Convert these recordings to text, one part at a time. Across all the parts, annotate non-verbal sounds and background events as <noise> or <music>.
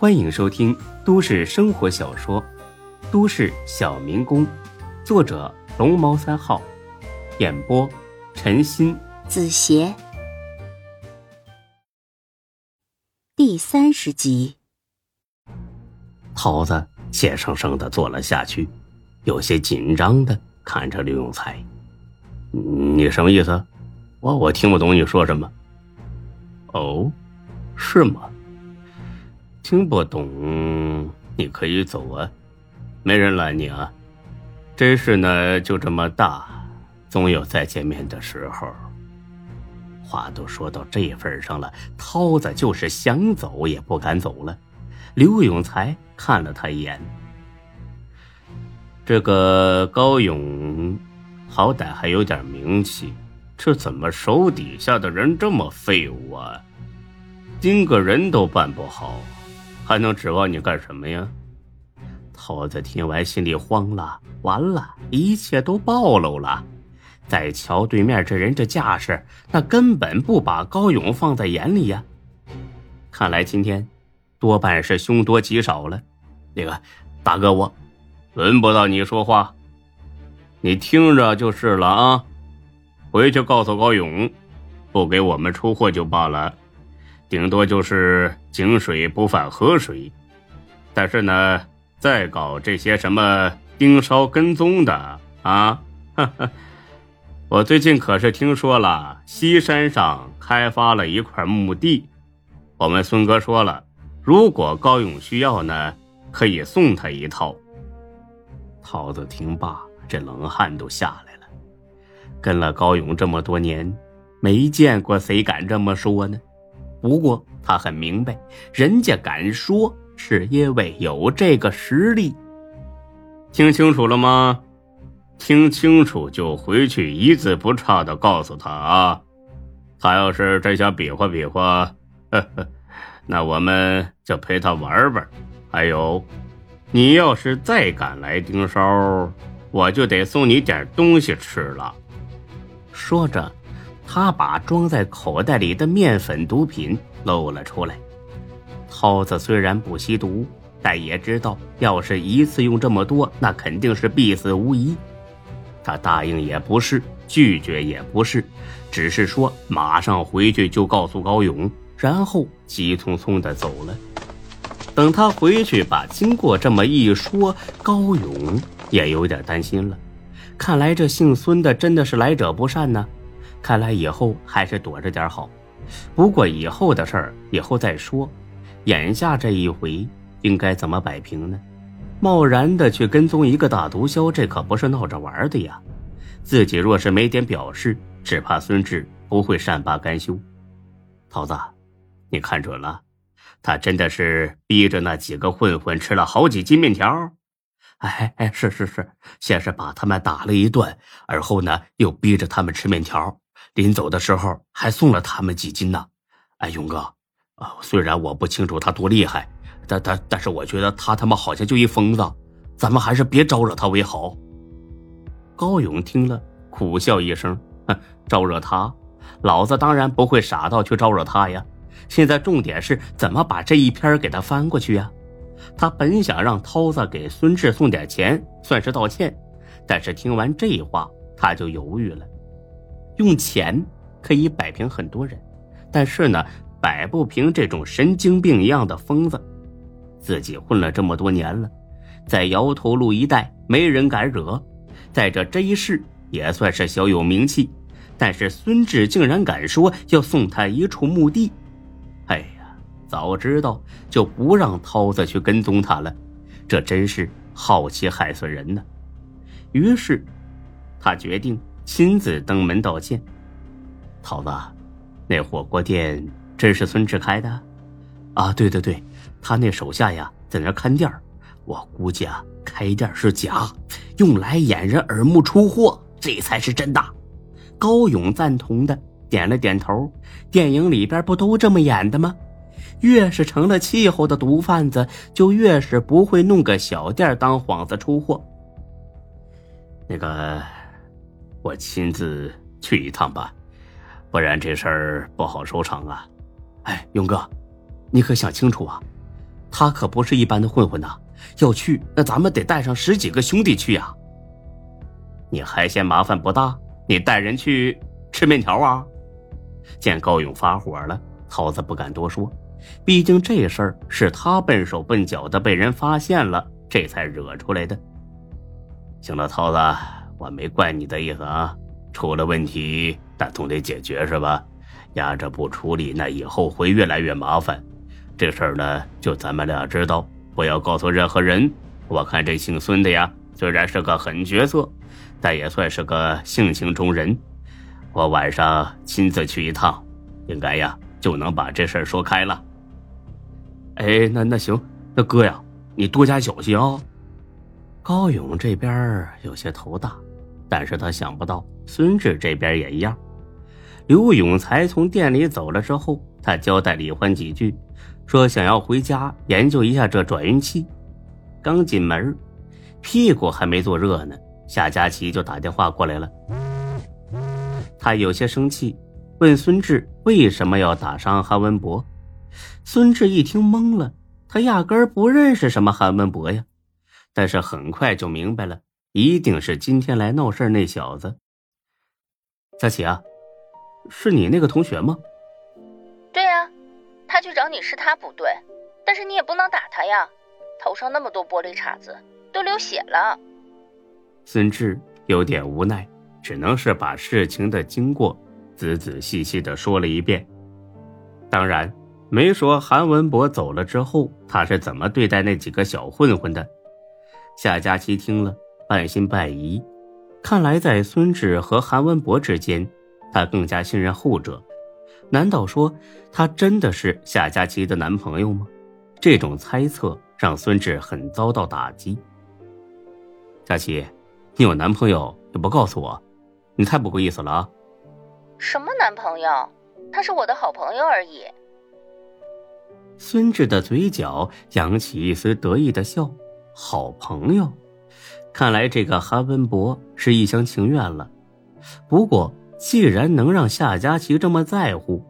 欢迎收听都市生活小说《都市小民工》，作者龙猫三号，演播陈鑫、子邪，第三十集。桃子怯生生的坐了下去，有些紧张的看着刘永才：“你什么意思？我我听不懂你说什么。”“哦，是吗？”听不懂，你可以走啊，没人拦你啊。这事呢就这么大，总有再见面的时候。话都说到这份上了，涛子就是想走也不敢走了。刘永才看了他一眼，这个高勇好歹还有点名气，这怎么手底下的人这么废物啊？盯个人都办不好。还能指望你干什么呀？涛子听完心里慌了，完了，一切都暴露了。再瞧对面这人这架势，那根本不把高勇放在眼里呀。看来今天多半是凶多吉少了。那个大哥，我轮不到你说话，你听着就是了啊。回去告诉高勇，不给我们出货就罢了。顶多就是井水不犯河水，但是呢，再搞这些什么盯梢跟踪的啊，哈 <laughs> 哈我最近可是听说了，西山上开发了一块墓地，我们孙哥说了，如果高勇需要呢，可以送他一套。桃子听罢，这冷汗都下来了，跟了高勇这么多年，没见过谁敢这么说呢。不过他很明白，人家敢说是因为有这个实力。听清楚了吗？听清楚就回去一字不差的告诉他啊！他要是真想比划比划，呵呵，那我们就陪他玩玩。还有，你要是再敢来盯梢，我就得送你点东西吃了。说着。他把装在口袋里的面粉毒品露了出来。涛子虽然不吸毒，但也知道，要是一次用这么多，那肯定是必死无疑。他答应也不是，拒绝也不是，只是说马上回去就告诉高勇，然后急匆匆的走了。等他回去把经过这么一说，高勇也有点担心了。看来这姓孙的真的是来者不善呢。看来以后还是躲着点好。不过以后的事儿以后再说，眼下这一回应该怎么摆平呢？贸然的去跟踪一个大毒枭，这可不是闹着玩的呀！自己若是没点表示，只怕孙志不会善罢甘休。桃子，你看准了，他真的是逼着那几个混混吃了好几斤面条。哎哎，是是是，先是把他们打了一顿，而后呢又逼着他们吃面条。临走的时候还送了他们几斤呢，哎，勇哥，啊，虽然我不清楚他多厉害，但但但是我觉得他他妈好像就一疯子，咱们还是别招惹他为好。高勇听了苦笑一声，哼，招惹他，老子当然不会傻到去招惹他呀。现在重点是怎么把这一篇给他翻过去呀？他本想让涛子给孙志送点钱，算是道歉，但是听完这话，他就犹豫了。用钱可以摆平很多人，但是呢，摆不平这种神经病一样的疯子。自己混了这么多年了，在摇头路一带没人敢惹，在这 J 市也算是小有名气。但是孙志竟然敢说要送他一处墓地，哎呀，早知道就不让涛子去跟踪他了，这真是好奇害死人呢。于是，他决定。亲自登门道歉，桃子，那火锅店真是孙志开的？啊，对对对，他那手下呀在那看店我估计啊开店是假，用来掩人耳目出货，这才是真的。高勇赞同的点了点头。电影里边不都这么演的吗？越是成了气候的毒贩子，就越是不会弄个小店当幌子出货。那个。我亲自去一趟吧，不然这事儿不好收场啊！哎，勇哥，你可想清楚啊！他可不是一般的混混呐，要去那咱们得带上十几个兄弟去呀。你还嫌麻烦不大？你带人去吃面条啊？见高勇发火了，涛子不敢多说，毕竟这事儿是他笨手笨脚的被人发现了，这才惹出来的。行了，涛子，我没怪你的意思啊，出了问题那总得解决是吧？压着不处理，那以后会越来越麻烦。这事儿呢，就咱们俩知道，不要告诉任何人。我看这姓孙的呀，虽然是个狠角色，但也算是个性情中人。我晚上亲自去一趟，应该呀就能把这事儿说开了。哎，那那行，那哥呀，你多加小心啊。高勇这边有些头大，但是他想不到孙志这边也一样。刘永才从店里走了之后，他交代李欢几句，说想要回家研究一下这转运器。刚进门，屁股还没坐热呢，夏佳琪就打电话过来了。他有些生气，问孙志为什么要打伤韩文博。孙志一听懵了，他压根不认识什么韩文博呀，但是很快就明白了，一定是今天来闹事那小子。佳琪啊。是你那个同学吗？对呀，他去找你是他不对，但是你也不能打他呀，头上那么多玻璃碴子，都流血了。孙志有点无奈，只能是把事情的经过仔仔细细的说了一遍，当然没说韩文博走了之后他是怎么对待那几个小混混的。夏佳琪听了半信半疑，看来在孙志和韩文博之间。他更加信任后者，难道说他真的是夏佳琪的男朋友吗？这种猜测让孙志很遭到打击。佳琪，你有男朋友也不告诉我，你太不够意思了啊！什么男朋友？他是我的好朋友而已。孙志的嘴角扬起一丝得意的笑。好朋友，看来这个韩文博是一厢情愿了。不过。既然能让夏佳琪这么在乎，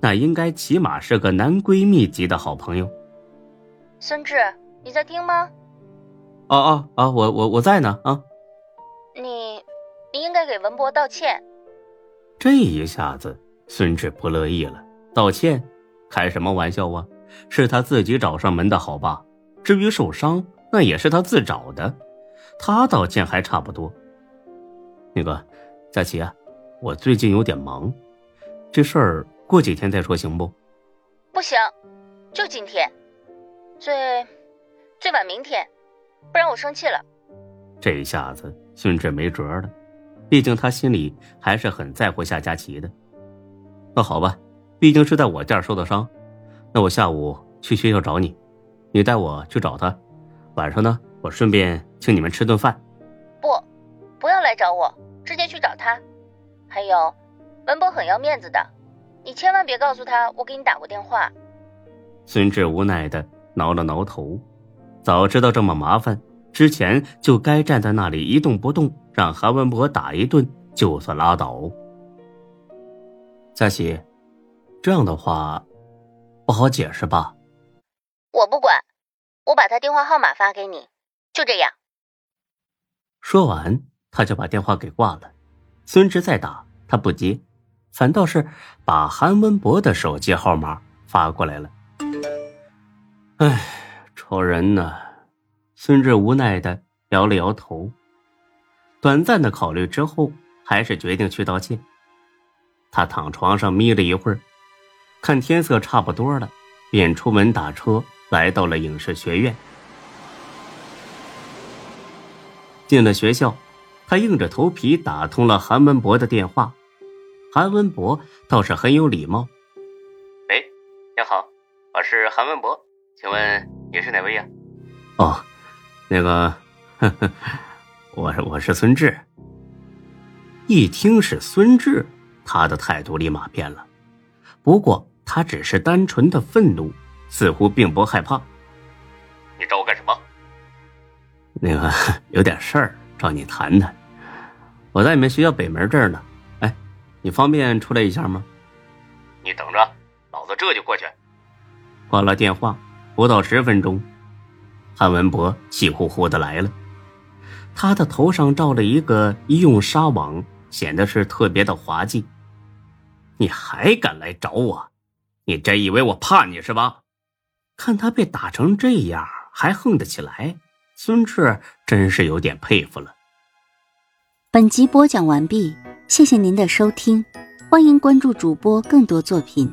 那应该起码是个男闺蜜级的好朋友。孙志，你在听吗？哦哦啊！我我我在呢啊！你，你应该给文博道歉。这一下子，孙志不乐意了。道歉？开什么玩笑啊！是他自己找上门的好吧？至于受伤，那也是他自找的，他倒见还差不多。那个，佳琪啊。我最近有点忙，这事儿过几天再说行不？不行，就今天，最最晚明天，不然我生气了。这一下子孙志没辙了，毕竟他心里还是很在乎夏佳琪的。那好吧，毕竟是在我店受的伤，那我下午去学校找你，你带我去找他，晚上呢，我顺便请你们吃顿饭。不，不要来找我，直接去找他。还有，文博很要面子的，你千万别告诉他我给你打过电话。孙志无奈的挠了挠头，早知道这么麻烦，之前就该站在那里一动不动，让韩文博打一顿就算拉倒。佳琪，这样的话不好解释吧？我不管，我把他电话号码发给你，就这样。说完，他就把电话给挂了。孙志再打，他不接，反倒是把韩文博的手机号码发过来了。哎，愁人呐！孙志无奈的摇了摇头，短暂的考虑之后，还是决定去道歉。他躺床上眯了一会儿，看天色差不多了，便出门打车来到了影视学院。进了学校。他硬着头皮打通了韩文博的电话，韩文博倒是很有礼貌。喂，你好，我是韩文博，请问你是哪位呀？哦，那个，呵呵，我我是孙志。一听是孙志，他的态度立马变了，不过他只是单纯的愤怒，似乎并不害怕。你找我干什么？<laughs> 那个有点事儿。找你谈谈，我在你们学校北门这儿呢。哎，你方便出来一下吗？你等着，老子这就过去。挂了电话，不到十分钟，韩文博气呼呼的来了，他的头上罩了一个医用纱网，显得是特别的滑稽。你还敢来找我？你真以为我怕你是吧？看他被打成这样，还横得起来，孙志真是有点佩服了。本集播讲完毕，谢谢您的收听，欢迎关注主播更多作品。